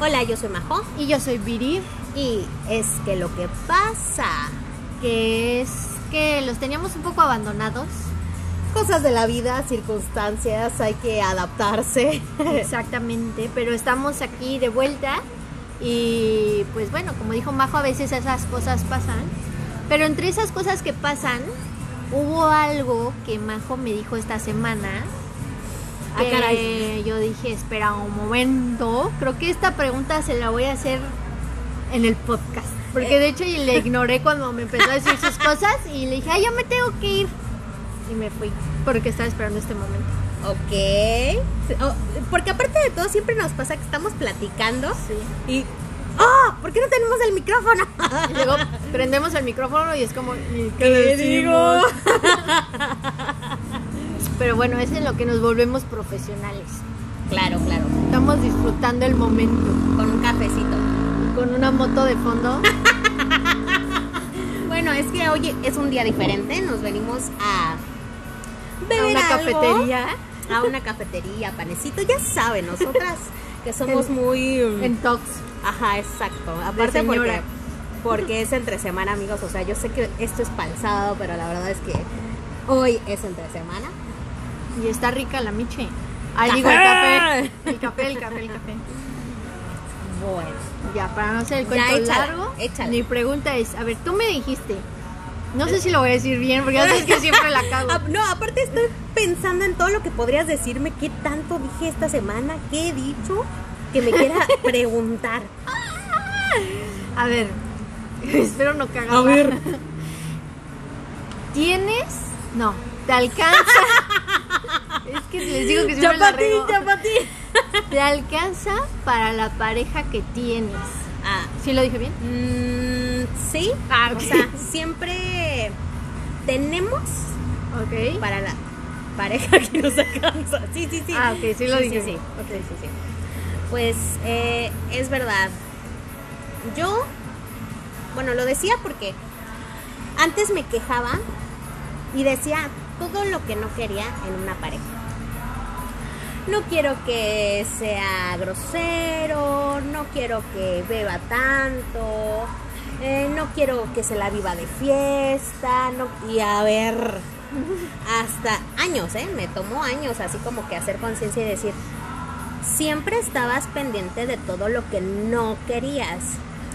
Hola, yo soy Majo Y yo soy Viri, y es que lo que pasa, que es que los teníamos un poco abandonados. cosas de la vida, circunstancias, hay que adaptarse. Exactamente, pero estamos aquí de vuelta y pues bueno, como dijo Majo, a veces esas cosas pasan. Pero entre esas cosas que pasan, hubo algo que Majo me dijo esta semana. Ah, caray. yo dije, espera un momento, creo que esta pregunta se la voy a hacer en el podcast. Porque de hecho le ignoré cuando me empezó a decir sus cosas y le dije, ay, ya me tengo que ir. Y me fui, porque estaba esperando este momento. ok. Oh, porque aparte de todo, siempre nos pasa que estamos platicando Sí. y. ¡Ah! ¿Por qué no tenemos el micrófono? Y luego prendemos el micrófono y es como, ¿y ¿Qué le digo? Pero bueno, es en lo que nos volvemos profesionales. Claro, claro. Estamos disfrutando el momento. Con un cafecito. Con una moto de fondo. Bueno, es que hoy es un día diferente. Nos venimos a a beber una algo. cafetería. A una cafetería, panecito. Ya saben, nosotras que somos En- muy. En Tox. Ajá, exacto. Aparte porque, porque es entre semana, amigos. O sea, yo sé que esto es sábado, pero la verdad es que hoy es entre semana. Y está rica la miche. Ay, ¡Café! digo, el café. El café, el café, el café. Bueno. Ya, para no hacer el Ya, cuento échala, largo, échala. mi pregunta es, a ver, tú me dijiste, no sé si lo voy a decir bien, porque ya sabes que siempre la cago. Ah, No, aparte estoy pensando en todo lo que podrías decirme. ¿Qué tanto dije esta semana? ¿Qué he dicho? Que me quiera preguntar. A ver, espero no cagar. A ver. ¿Tienes? No, ¿te alcanza? Es que les digo que siempre la Chapati, rego. chapati. ¿Te alcanza para la pareja que tienes? Ah, ¿Sí lo dije bien? mm, sí. Ah, O ok. sea, siempre tenemos Ok. para la pareja que nos alcanza. Sí, sí, sí. Ah, ok, sí lo dije Sí, sí. Sí, sí, sí. Pues eh, es verdad. Yo, bueno, lo decía porque antes me quejaba y decía todo lo que no quería en una pareja. No quiero que sea grosero, no quiero que beba tanto, eh, no quiero que se la viva de fiesta, no, y a ver, hasta años, ¿eh? Me tomó años así como que hacer conciencia y decir, siempre estabas pendiente de todo lo que no querías.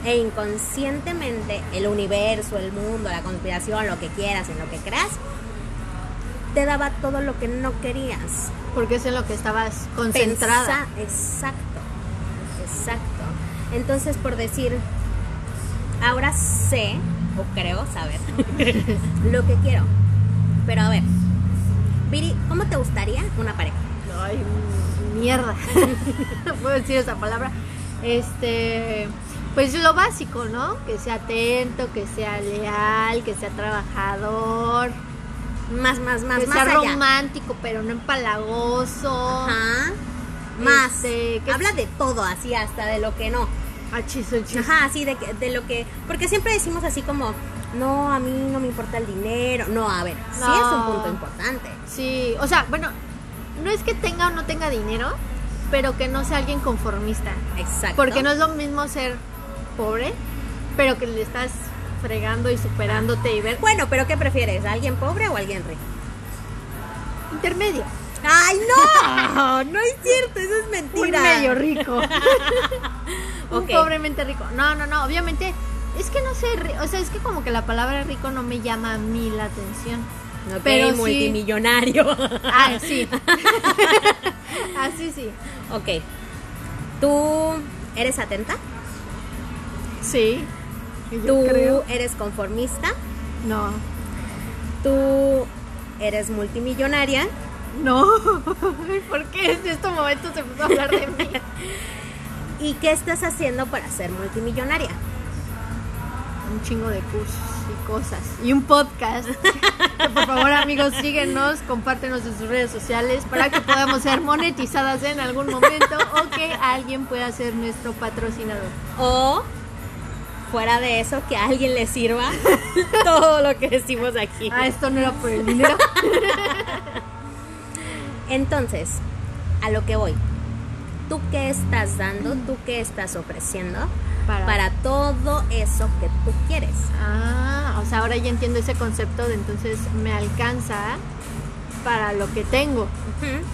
E inconscientemente el universo, el mundo, la conspiración, lo que quieras, en lo que creas, te daba todo lo que no querías. Porque es en lo que estabas concentrada. Pensa- exacto, exacto. Entonces, por decir, ahora sé, o creo saber, lo que quiero. Pero a ver, Viri, ¿cómo te gustaría una pareja? Ay, mierda. no puedo decir esa palabra. Este, pues lo básico, ¿no? Que sea atento, que sea leal, que sea trabajador, Más, más, más, que más sea allá. romántico, pero no empalagoso. Ajá. Más. Este, que Habla de todo, así hasta de lo que no. Achis. Ajá, así de, de lo que... Porque siempre decimos así como, no, a mí no me importa el dinero. No, a ver, sí es un punto importante. Sí, o sea, bueno, no es que tenga o no tenga dinero, pero que no sea alguien conformista. Exacto. Porque no es lo mismo ser pobre, pero que le estás fregando y superándote y ver Bueno, pero ¿qué prefieres? ¿Alguien pobre o alguien rico? intermedio. ¡Ay, no! no es cierto, eso es mentira. Un medio rico. Un Ok. pobremente rico. No, no, no. Obviamente, es que no sé. O sea, es que como que la palabra rico no me llama a mí la atención. Ok, Pero sí. multimillonario. Ah, sí. Así sí. ok. ¿Tú eres atenta? Sí. ¿Tú creo. eres conformista? No. ¿Tú eres multimillonaria? No. ¿Por qué en estos momentos se empezó a hablar de mí? ¿Y qué estás haciendo para ser multimillonaria? Un chingo de cursos y cosas. Y un podcast. Que por favor, amigos, síguenos, compártenos en sus redes sociales para que podamos ser monetizadas en algún momento o que alguien pueda ser nuestro patrocinador. O fuera de eso, que a alguien le sirva todo lo que decimos aquí. Ah, esto no era por el dinero. Entonces, a lo que voy. tú qué estás dando, tú qué estás ofreciendo Para- para, todo eso que tú quieres. Ah, o sea, ahora ya entiendo ese concepto de entonces me alcanza para lo que tengo.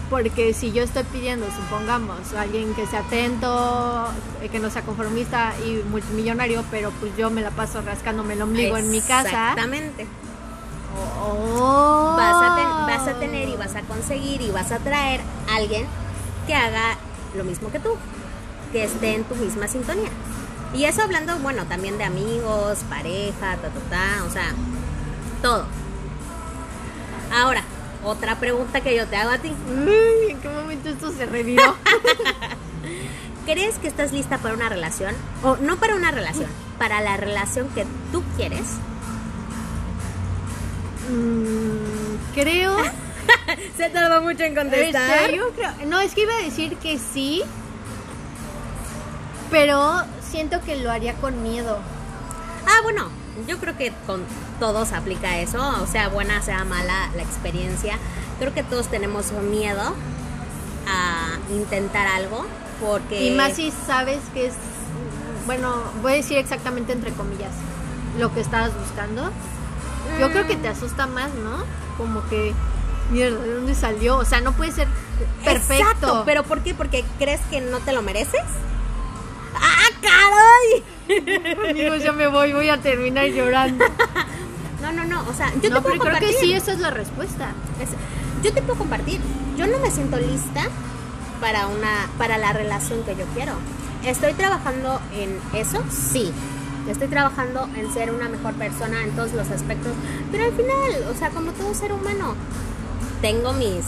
Porque si yo estoy pidiendo, supongamos, a alguien que sea atento, que no sea conformista y multimillonario, pero pues yo me la paso rascándome el ombligo en mi casa. Exactamente. Oh. Vas, a ten- vas a tener y vas a conseguir y vas a traer a alguien que haga lo mismo que tú, que esté en tu misma sintonía. Y eso hablando, bueno, también de amigos, pareja, ta, ta, ta, o sea, todo. Ahora, otra pregunta que yo te hago a ti. Uy, ¿En qué momento esto se reviró? ¿Crees que estás lista para una relación? O no para una relación, para la relación que tú quieres. Mm, creo. Se tardó mucho en Este, yo creo. No, es que iba a decir que sí. Pero siento que lo haría con miedo. Ah, bueno, yo creo que con todos aplica eso, o sea, buena, sea mala la experiencia. Creo que todos tenemos miedo a intentar algo porque Y más si sabes que es. Bueno, voy a decir exactamente entre comillas lo que estabas buscando. Yo creo que te asusta más, ¿no? Como que. Mierda, ¿de dónde salió? O sea, no puede ser perfecto. Exacto, pero ¿por qué? Porque crees que no te lo mereces. ¡Ah, caray! Amigos, ya me voy, voy a terminar llorando. No, no, no, o sea, yo no, te puedo pero creo que compartir. sí, esa es la respuesta. Es- yo te puedo compartir. Yo no me siento lista para una para la relación que yo quiero. Estoy trabajando en eso, sí. Estoy trabajando en ser una mejor persona en todos los aspectos, pero al final, o sea, como todo ser humano, tengo mis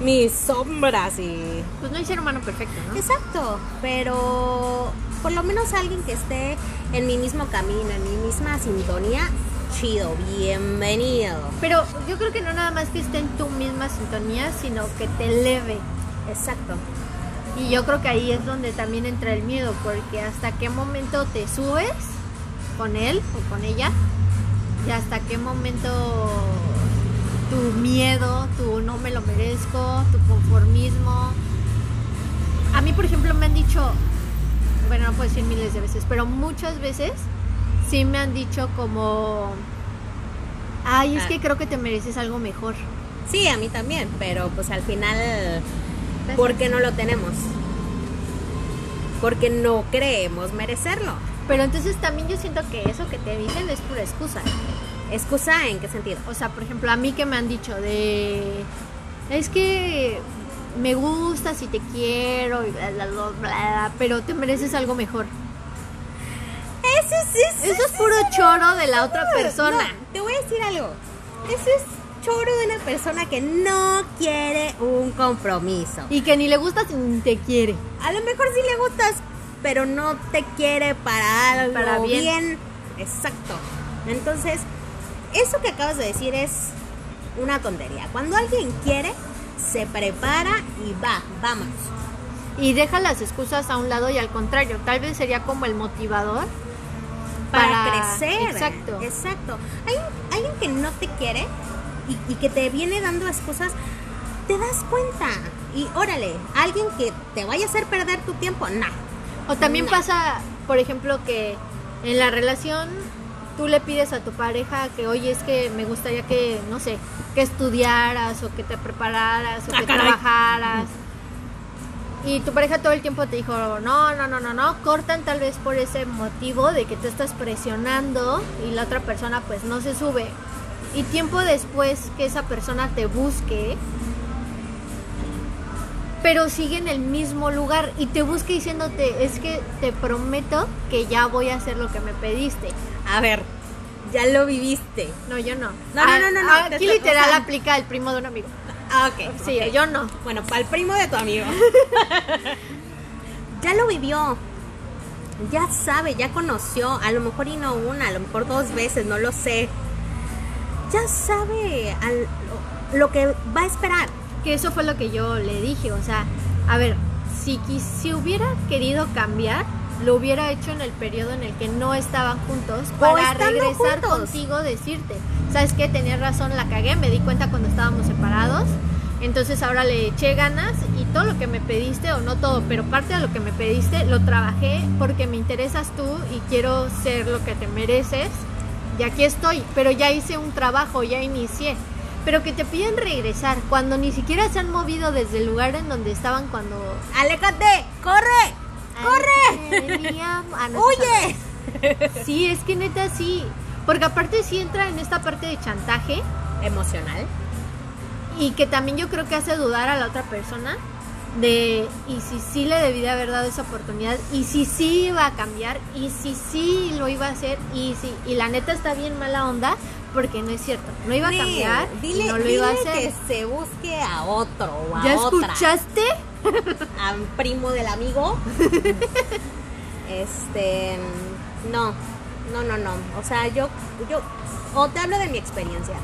mis sombras y Pues no hay ser humano perfecto, ¿no? Exacto, pero por lo menos alguien que esté en mi mismo camino, en mi misma sintonía, chido, bienvenido. Pero yo creo que no nada más que esté en tu misma sintonía, sino que te eleve. Exacto. Y yo creo que ahí es donde también entra el miedo, porque hasta qué momento te subes con él o con ella, y hasta qué momento tu miedo, tu no me lo merezco, tu conformismo. A mí, por ejemplo, me han dicho, bueno, no puedo decir miles de veces, pero muchas veces sí me han dicho como, ay, es Ah. que creo que te mereces algo mejor. Sí, a mí también, pero pues al final, ¿por qué no lo tenemos? Porque no creemos merecerlo. Pero entonces también yo siento que eso que te dicen es pura excusa. ¿Excusa en qué sentido? O sea, por ejemplo, a mí que me han dicho de... Es que me gusta si te quiero y bla, bla, bla, bla, pero te mereces algo mejor. Eso es, Eso es puro choro de la otra persona. No, te voy a decir algo. Eso es choro de una persona que no quiere un compromiso. Y que ni le gusta ni te quiere. A lo mejor sí le gustas, pero no te quiere para algo Para bien. bien. Exacto. Entonces, eso que acabas de decir es una tontería. Cuando alguien quiere, se prepara y va, vamos. Y deja las excusas a un lado y al contrario, tal vez sería como el motivador Para, Para- crecer. exacto. Exacto. Hay alguien que no te quiere y, y que te viene dando excusas, te das cuenta. Y órale, alguien que te vaya a hacer perder tu tiempo, no. O también No. pasa, por ejemplo, que en la relación tú le pides a tu pareja que, oye, es que me gustaría que, no sé, que estudiaras o que te prepararas o Ah, que caray. trabajaras. Y tu pareja todo el tiempo te dijo, no, no, no, no, no, cortan tal vez por ese motivo de que tú estás presionando y la otra persona pues no se sube. Y tiempo después que esa persona te busque, pero sigue en el mismo lugar y te busca diciéndote, es que te prometo que ya voy a hacer lo que me pediste. A ver, ya lo viviste. No, yo no. No, no, no, no, no, Aquí te- o literal sea- aplica el primo de un amigo. Ah, ok. Sí, ok. yo no. Bueno, para el primo de tu amigo. ya lo vivió. Ya sabe, ya conoció. A lo mejor y no una, a lo mejor dos veces, no lo sé. Ya sabe al- lo, lo que va a esperar. Que eso fue lo que yo le dije, o sea, a ver, si, si hubiera querido cambiar, lo hubiera hecho en el periodo en el que no estaban juntos para regresar juntos. contigo, decirte, ¿sabes qué? Tenías razón, la cagué, me di cuenta cuando estábamos separados, entonces ahora le eché ganas y todo lo que me pediste, o no todo, pero parte de lo que me pediste, lo trabajé porque me interesas tú y quiero ser lo que te mereces. Y aquí estoy, pero ya hice un trabajo, ya inicié. Pero que te piden regresar cuando ni siquiera se han movido desde el lugar en donde estaban cuando... ¡Aléjate! ¡Corre! ¡Corre! Veníamos- ah, no, ¡Huye! Sí, es que neta sí. Porque aparte sí entra en esta parte de chantaje Emocional. y que también yo creo que hace dudar a la otra persona de y si sí le debí de haber dado esa oportunidad y si sí iba a cambiar y si sí lo iba a hacer y si y la neta está bien mala onda porque no es cierto no iba a cambiar dile, no lo iba a hacer que se busque a otro o a ya otra. escuchaste A un primo del amigo. este. No, no, no, no. O sea, yo, yo. O te hablo de mi experiencia.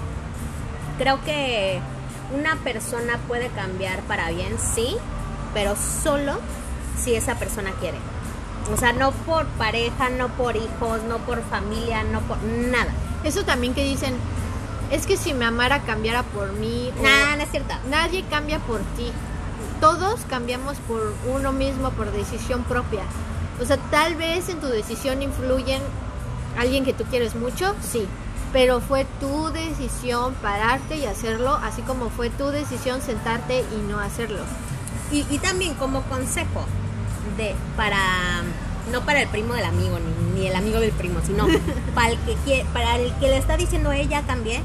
Creo que una persona puede cambiar para bien, sí, pero solo si esa persona quiere. O sea, no por pareja, no por hijos, no por familia, no por nada. eso también que dicen es que si me amara cambiara por mí Nada, no es cierto. Nadie cambia por ti. Todos cambiamos por uno mismo, por decisión propia. O sea, tal vez en tu decisión influyen alguien que tú quieres mucho, sí. Pero fue tu decisión pararte y hacerlo, así como fue tu decisión sentarte y no hacerlo. Y, y también como consejo de para no para el primo del amigo ni, ni el amigo del primo, sino para el que quiere, para el que le está diciendo ella cambié.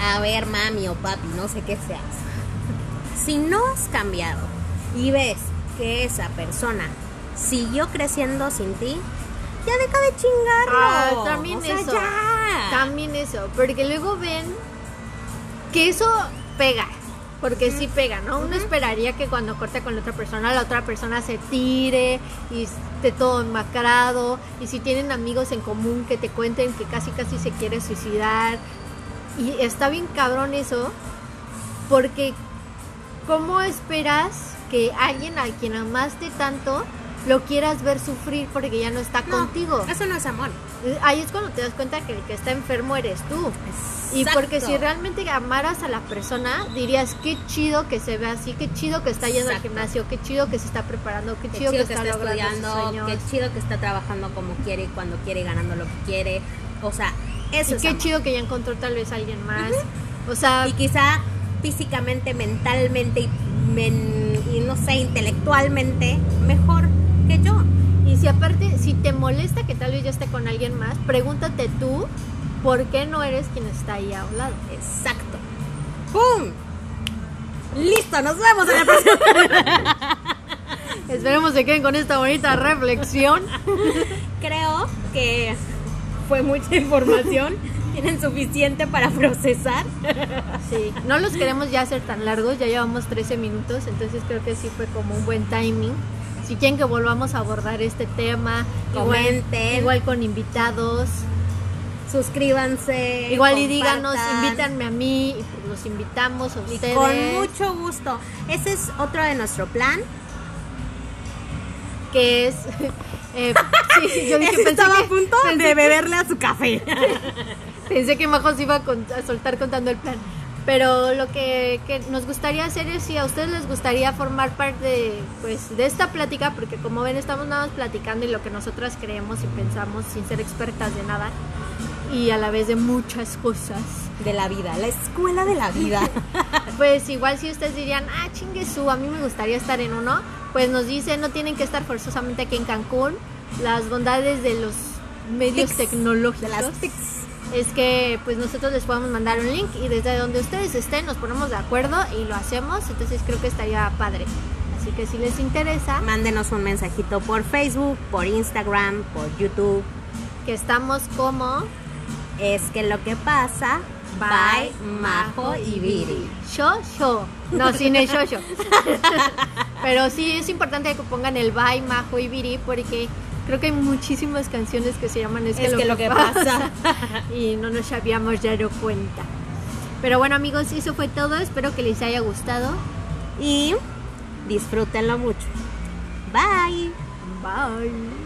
A ver, mami o papi, no sé qué seas. Si no has cambiado y ves que esa persona siguió creciendo sin ti, ya deja de chingarlo. Ah, también O sea, eso. ya. También eso, porque luego ven que eso pega, porque sí pega, ¿no? Uno esperaría que cuando corte con la otra persona, la otra persona se tire y esté todo enmacrado, y si tienen amigos en común que te cuenten que casi casi se quiere suicidar, y está bien cabrón eso, porque ¿cómo esperas que alguien a quien amaste tanto lo quieras ver sufrir porque ya no está No, contigo? Eso no es amor. Ahí es cuando te das cuenta que el que está enfermo eres tú. Y porque si realmente amaras a la persona, dirías, qué chido que se ve así, qué chido que está yendo al gimnasio, qué chido que se está preparando, qué Qué chido, chido que, que está, está logrando sus estudiando, sueños. qué chido que está trabajando como quiere, cuando quiere, ganando lo que quiere. O sea, eso Y es qué amor. chido que ya encontró tal vez a alguien más. O sea, Y quizá físicamente, mentalmente y, men- y no sé, intelectualmente mejor que y si aparte, si te molesta que tal vez ya esté con alguien más, pregúntate tú, ¿por qué no eres quien está ahí a un lado? Exacto. ¡Pum! Listo, nos vemos en el próximo. Esperemos se queden con esta bonita reflexión. Creo que fue mucha información. Tienen suficiente para procesar. Sí, no los queremos ya hacer tan largos, ya llevamos 13 minutos, entonces creo que sí fue como un buen timing. Si quieren que volvamos a abordar este tema, igual, Comenten. igual con invitados, Suscríbanse. igual y díganos, invítanme a mí los invitamos a Y ustedes. con mucho gusto. Ese es otro de nuestro plan. Que es. eh, sí, yo dije, pensé estaba que- a punto de beberle a su café. Pensé que Majo se iba a, con- a soltar contando el plan. Pero lo que, que nos gustaría hacer es si a ustedes les gustaría formar parte de, pues, de esta plática, porque como ven estamos nada más platicando y lo que nosotras creemos y pensamos sin ser expertas de nada y a la vez de muchas cosas. De la vida, la escuela de la vida. Pues igual si ustedes dirían, ah, chingue su, a mí me gustaría estar en uno, pues nos dicen, no tienen que estar forzosamente aquí en Cancún. Las bondades de los medios Tics. tecnológicos. De las tics. Es que pues nosotros les podemos mandar un link y desde donde ustedes estén nos ponemos de acuerdo y lo hacemos, entonces creo que estaría padre. Así que si les interesa, Mándenos un mensajito por Facebook, por Instagram, por YouTube. que estamos como Es que lo que pasa, bye, Majo y Viri. Yo, yo. No, sin el yo, yo. Pero sí es importante que pongan el bye, Majo y Viri porque creo que hay muchísimas canciones que se llaman Es que, Es lo, que lo que pasa. y no nos habíamos dado cuenta. Pero bueno amigos, eso fue todo. Espero que les haya gustado. Y disfrútenlo mucho. Bye. Bye.